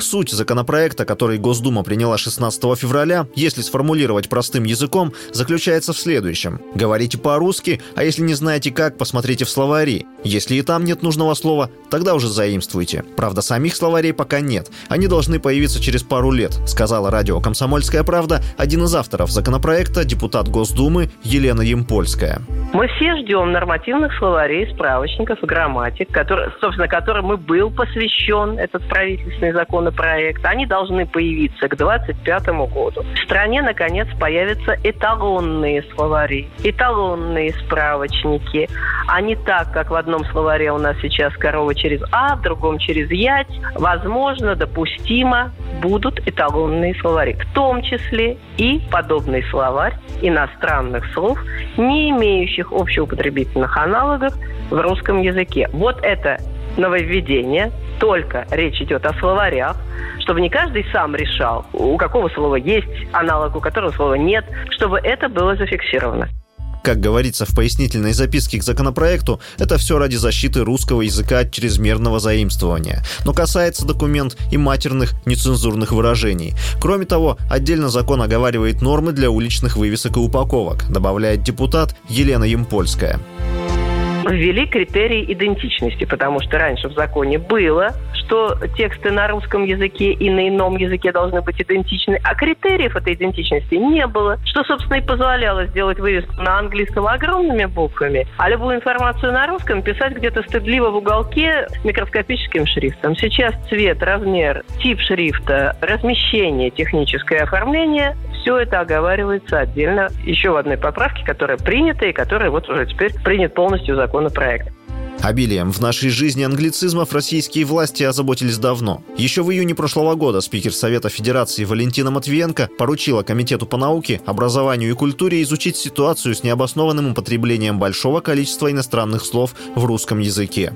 Суть законопроекта, который Госдума приняла 16 февраля, если сформулировать простым языком, заключается в следующем. Говорите по-русски, а если не знаете как, посмотрите в словари. Если и там нет нужного слова, тогда уже заимствуйте. Правда, самих словарей пока нет. Они должны появиться через пару лет, сказала радио «Комсомольская правда» один из авторов законопроекта, депутат Госдумы Елена Емпольская. Мы все ждем нормативных словарей, справочников и грамматик, который, собственно, которым и был посвящен этот правительственный законопроект. Они должны появиться к 2025 году. В стране, наконец, появятся эталонные словари, эталонные справочники. А не так, как в одном словаре у нас сейчас корова через А, в другом через Ять. Возможно, допустимо будут эталонные словари, в том числе и подобный словарь иностранных слов, не имеющих общеупотребительных аналогов в русском языке. Вот это нововведение, только речь идет о словарях, чтобы не каждый сам решал, у какого слова есть аналог, у которого слова нет, чтобы это было зафиксировано. Как говорится в пояснительной записке к законопроекту, это все ради защиты русского языка от чрезмерного заимствования. Но касается документ и матерных нецензурных выражений. Кроме того, отдельно закон оговаривает нормы для уличных вывесок и упаковок, добавляет депутат Елена Емпольская ввели критерии идентичности, потому что раньше в законе было, что тексты на русском языке и на ином языке должны быть идентичны, а критериев этой идентичности не было, что, собственно, и позволяло сделать вывеску на английском огромными буквами, а любую информацию на русском писать где-то стыдливо в уголке микроскопическим шрифтом. Сейчас цвет, размер, тип шрифта, размещение, техническое оформление все это оговаривается отдельно еще в одной поправке, которая принята и которая вот уже теперь принят полностью законопроект. Обилием в нашей жизни англицизмов российские власти озаботились давно. Еще в июне прошлого года спикер Совета Федерации Валентина Матвиенко поручила Комитету по науке, образованию и культуре изучить ситуацию с необоснованным употреблением большого количества иностранных слов в русском языке.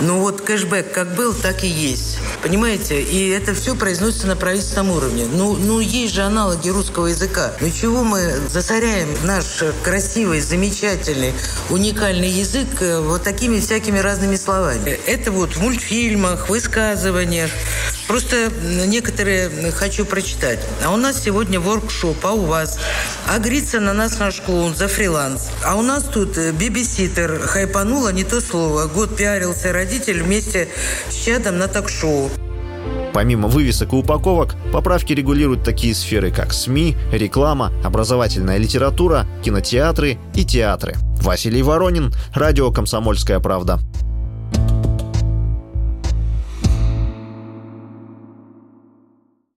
Ну вот кэшбэк как был, так и есть. Понимаете? И это все произносится на правительственном уровне. Ну, ну есть же аналоги русского языка. Ну чего мы засоряем наш красивый, замечательный, уникальный язык э, вот такими всякими разными словами? Это вот в мультфильмах, высказываниях. Просто некоторые хочу прочитать. А у нас сегодня воркшоп, а у вас? А грится на нас наш клоун за фриланс. А у нас тут э, бибиситер хайпанула не то слово. Год пиарился родитель вместе с чадом на ток-шоу. Помимо вывесок и упаковок, поправки регулируют такие сферы, как СМИ, реклама, образовательная литература, кинотеатры и театры. Василий Воронин, радио «Комсомольская правда».